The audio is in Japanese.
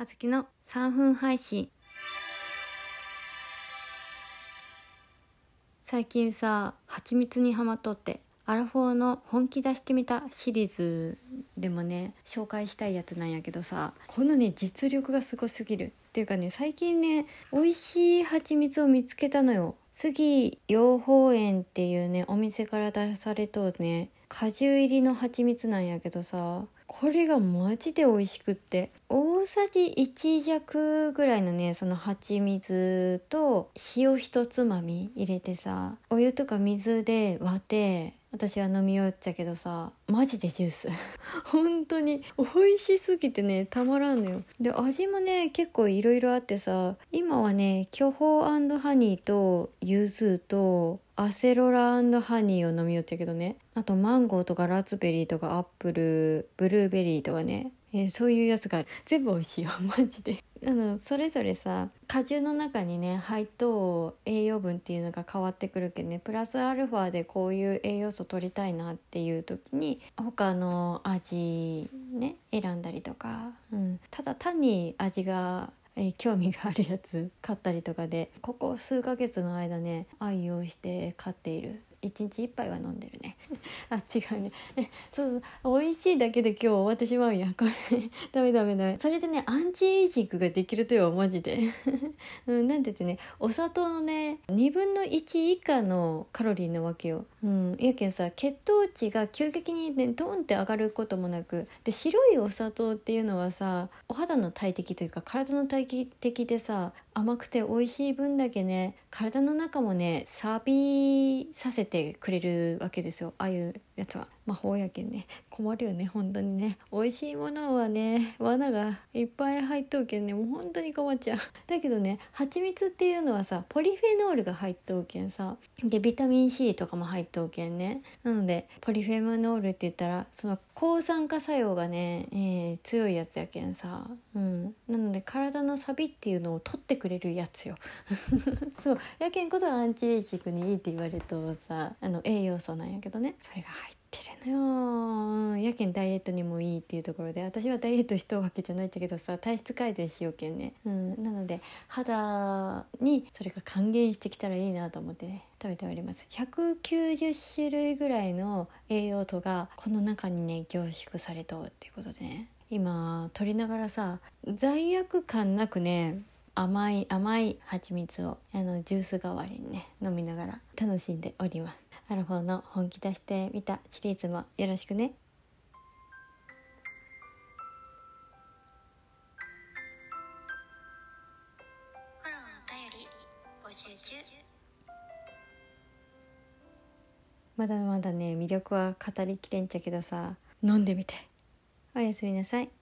あずきの3分配信。最近さ蜂蜜にハマっとってアラフォーの本気出してみたシリーズでもね紹介したいやつなんやけどさこのね実力がすごすぎる。っていうかね最近ね美味しい蜂蜜を見つけたのよ。杉養蜂園っていうねお店から出されとね果汁入りの蜂蜜なんやけどさこれがマジで美味しくって大さじ1弱ぐらいのねその蜂蜜と塩ひとつまみ入れてさお湯とか水で割って私は飲みよっちゃけどさマジでジュース。本当に。美味しすぎてねたまらんのよ。で味もね結構いろいろあってさ今はね巨峰ハニーと柚子とアセロラハニーを飲みよっちゃけどね。あとマンゴーとかラズベリーとかアップルブルーベリーとかね。えー、そういうやつが全部美味しいよ。マジで。あのそれぞれさ果汁の中にね入っと栄養分っていうのが変わってくるけどねプラスアルファでこういう栄養素取りたいなっていう時に他の味ね選んだりとか、うん、ただ単に味がえ興味があるやつ買ったりとかでここ数ヶ月の間ね愛用して買っている。1日1杯は飲んでるね。あ違うね。えそうそう。美味しいだけで今日終わってしまうや。んこれ。ダメダメダメ。それでねアンチエイジングができるとよマジで、うん、なんて言ってねお砂糖のね2分の1以下のカロリーなわけよ、うん、やけんさ血糖値が急激にねドンって上がることもなくで白いお砂糖っていうのはさお肌の大敵というか体の大敵でさ甘くて美味しい分だけね体の中もね錆びさせてくれるわけですよ。ああいうやつは魔法やけんね。困るよね本当にね。美味しいものはね罠がいっぱい入っとうけんね。もう本当に困っちゃう。だけどね蜂蜜っていうのはさポリフェノールが入っとうけんさ。でビタミン C とかも入っとうけんね。なのでポリフェノールって言ったらその抗酸化作用がね、えー、強いやつやけんさ。うん。なので体のサビっていうのを取ってくれるやつよ。そう。やけんことはアンチエイジングにいいって言われるとさあの栄養素なんやけどね。それが入ってるのよやけんダイエットにもいいっていうところで。私はダイエットしとるわけじゃないんだけどさ体質改善しようけんね、うん、なので肌にそれが還元してきたらいいなと思ってね食べております。190種類ぐらいの栄養素がこの中にね凝縮されとっていうことでね。今取りながらさ罪悪感なくね甘い甘い蜂蜜をあのジュース代わりにね飲みながら楽しんでおります。アラフォーの本気出してみたシリーズもよろしくね。まだまだね魅力は語りきれんちゃけどさ。飲んでみて。おやすみなさい